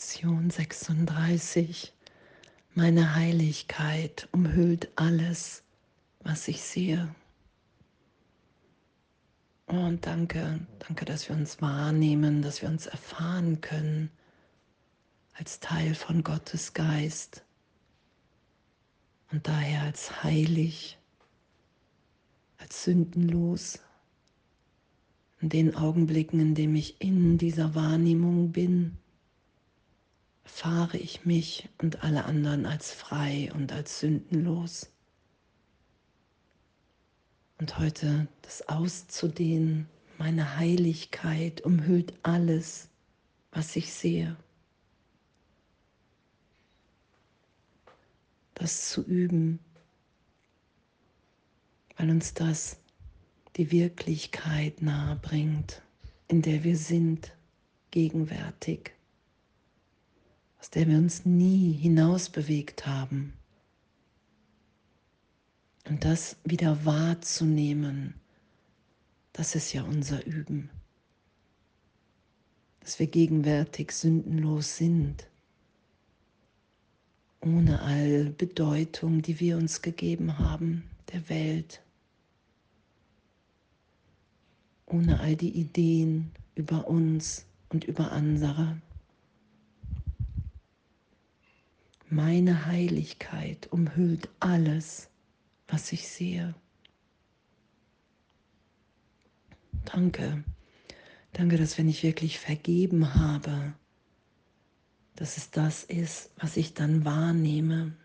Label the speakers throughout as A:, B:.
A: Lektion 36. Meine Heiligkeit umhüllt alles, was ich sehe. Und danke, danke, dass wir uns wahrnehmen, dass wir uns erfahren können als Teil von Gottes Geist und daher als heilig, als sündenlos. In den Augenblicken, in denen ich in dieser Wahrnehmung bin, fahre ich mich und alle anderen als frei und als sündenlos. Und heute das auszudehnen, meine Heiligkeit umhüllt alles, was ich sehe. Das zu üben, weil uns das die Wirklichkeit nahe bringt, in der wir sind, gegenwärtig aus der wir uns nie hinausbewegt haben. Und das wieder wahrzunehmen, das ist ja unser Üben. Dass wir gegenwärtig sündenlos sind, ohne all Bedeutung, die wir uns gegeben haben, der Welt, ohne all die Ideen über uns und über andere. Meine Heiligkeit umhüllt alles, was ich sehe. Danke. Danke, dass wenn ich wirklich vergeben habe, dass es das ist, was ich dann wahrnehme.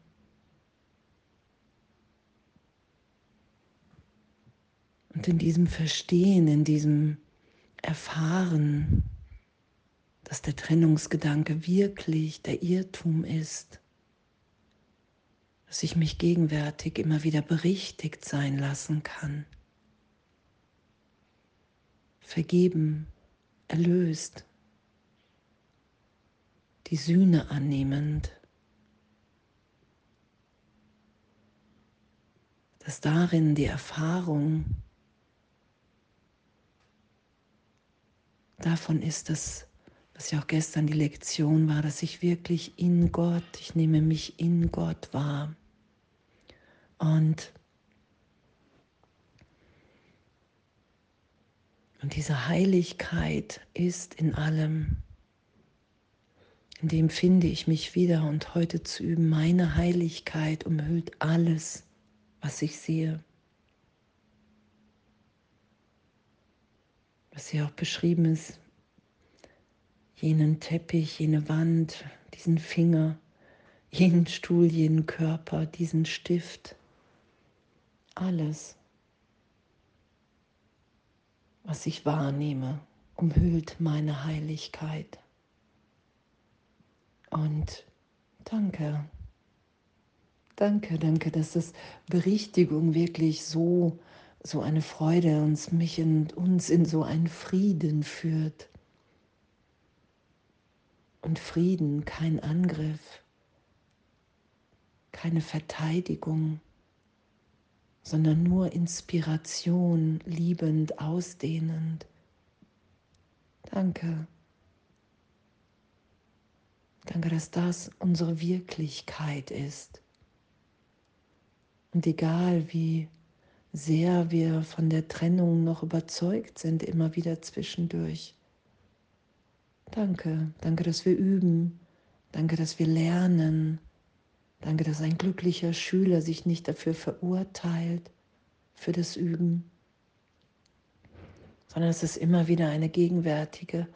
A: Und in diesem Verstehen, in diesem Erfahren, dass der Trennungsgedanke wirklich der Irrtum ist, dass ich mich gegenwärtig immer wieder berichtigt sein lassen kann. Vergeben, erlöst, die Sühne annehmend, dass darin die Erfahrung davon ist, dass was ja auch gestern die Lektion war, dass ich wirklich in Gott, ich nehme mich in Gott wahr. Und, und diese Heiligkeit ist in allem. In dem finde ich mich wieder und heute zu üben, meine Heiligkeit umhüllt alles, was ich sehe. Was hier auch beschrieben ist, jenen Teppich, jene Wand, diesen Finger, jenen Stuhl, jenen Körper, diesen Stift. Alles, was ich wahrnehme, umhüllt meine Heiligkeit. Und danke, danke, danke, dass das Berichtigung wirklich so, so eine Freude uns, mich und uns in so einen Frieden führt und Frieden, kein Angriff, keine Verteidigung, sondern nur Inspiration, liebend, ausdehnend. Danke. Danke, dass das unsere Wirklichkeit ist. Und egal wie sehr wir von der Trennung noch überzeugt sind, immer wieder zwischendurch, Danke, danke, dass wir üben. Danke, dass wir lernen. Danke, dass ein glücklicher Schüler sich nicht dafür verurteilt, für das Üben, sondern dass es immer wieder eine gegenwärtige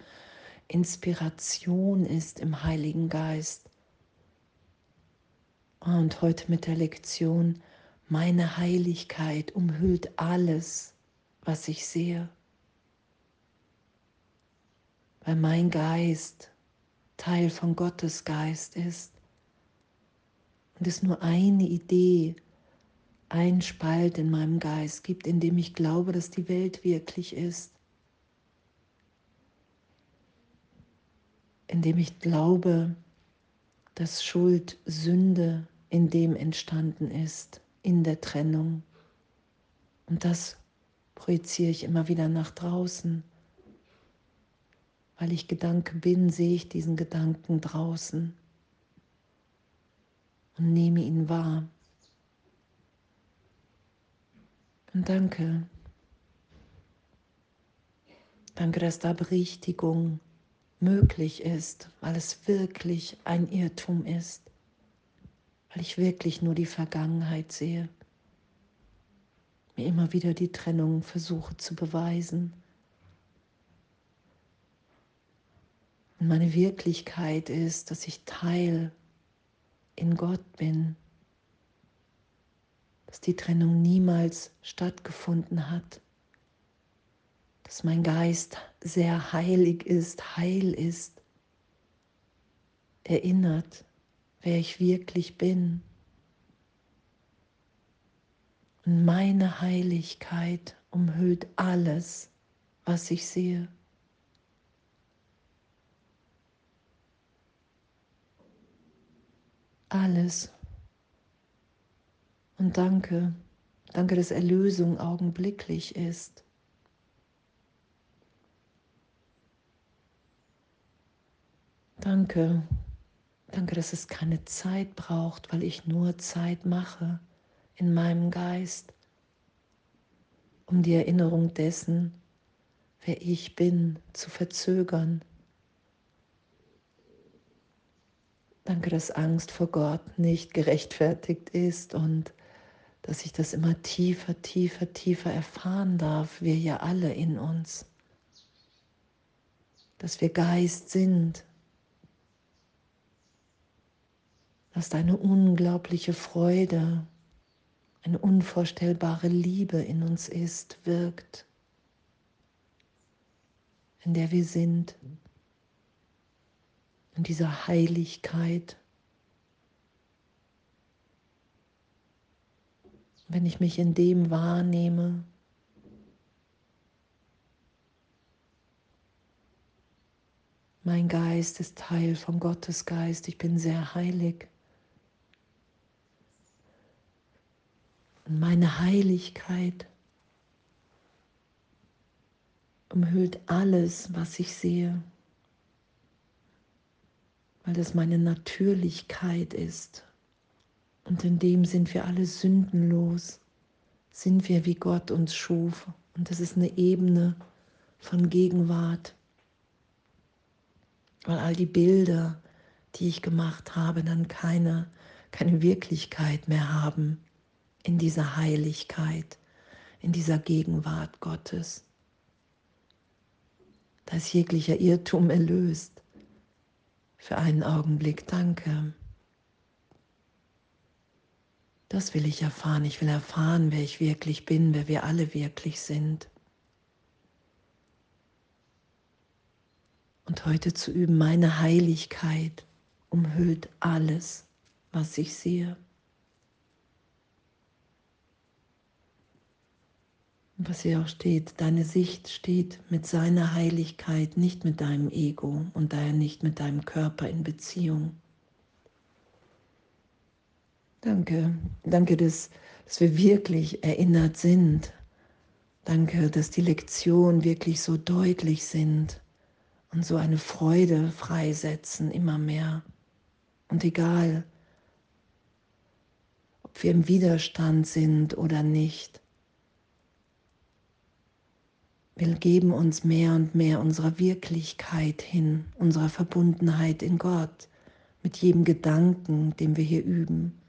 A: Inspiration ist im Heiligen Geist. Und heute mit der Lektion, meine Heiligkeit umhüllt alles, was ich sehe weil mein Geist Teil von Gottes Geist ist und es nur eine Idee, ein Spalt in meinem Geist gibt, in dem ich glaube, dass die Welt wirklich ist, in dem ich glaube, dass Schuld, Sünde in dem entstanden ist, in der Trennung. Und das projiziere ich immer wieder nach draußen. Weil ich Gedanke bin, sehe ich diesen Gedanken draußen und nehme ihn wahr. Und danke. Danke, dass da Berichtigung möglich ist, weil es wirklich ein Irrtum ist, weil ich wirklich nur die Vergangenheit sehe, mir immer wieder die Trennung versuche zu beweisen. Und meine Wirklichkeit ist, dass ich Teil in Gott bin, dass die Trennung niemals stattgefunden hat, dass mein Geist sehr heilig ist, heil ist, erinnert, wer ich wirklich bin. Und meine Heiligkeit umhüllt alles, was ich sehe. Alles. Und danke, danke, dass Erlösung augenblicklich ist. Danke. Danke, dass es keine Zeit braucht, weil ich nur Zeit mache in meinem Geist, um die Erinnerung dessen, wer ich bin, zu verzögern. Danke, dass Angst vor Gott nicht gerechtfertigt ist und dass ich das immer tiefer, tiefer, tiefer erfahren darf, wir ja alle in uns, dass wir Geist sind. Dass deine unglaubliche Freude, eine unvorstellbare Liebe in uns ist, wirkt, in der wir sind, in dieser Heiligkeit. Wenn ich mich in dem wahrnehme, mein Geist ist Teil von Gottes Geist, ich bin sehr heilig. Und meine Heiligkeit umhüllt alles, was ich sehe, weil das meine Natürlichkeit ist. Und in dem sind wir alle sündenlos, sind wir, wie Gott uns schuf. Und das ist eine Ebene von Gegenwart, weil all die Bilder, die ich gemacht habe, dann keine, keine Wirklichkeit mehr haben in dieser Heiligkeit, in dieser Gegenwart Gottes. Da ist jeglicher Irrtum erlöst. Für einen Augenblick danke. Das will ich erfahren. Ich will erfahren, wer ich wirklich bin, wer wir alle wirklich sind. Und heute zu üben, meine Heiligkeit umhüllt alles, was ich sehe. Was hier auch steht, deine Sicht steht mit seiner Heiligkeit, nicht mit deinem Ego und daher nicht mit deinem Körper in Beziehung. Danke, danke, dass, dass wir wirklich erinnert sind. Danke, dass die Lektionen wirklich so deutlich sind und so eine Freude freisetzen, immer mehr. Und egal, ob wir im Widerstand sind oder nicht, wir geben uns mehr und mehr unserer Wirklichkeit hin, unserer Verbundenheit in Gott, mit jedem Gedanken, den wir hier üben,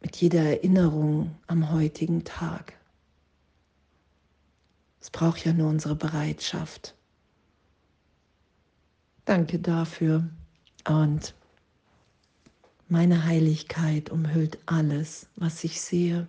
A: mit jeder Erinnerung am heutigen Tag. Es braucht ja nur unsere Bereitschaft. Danke dafür und meine Heiligkeit umhüllt alles, was ich sehe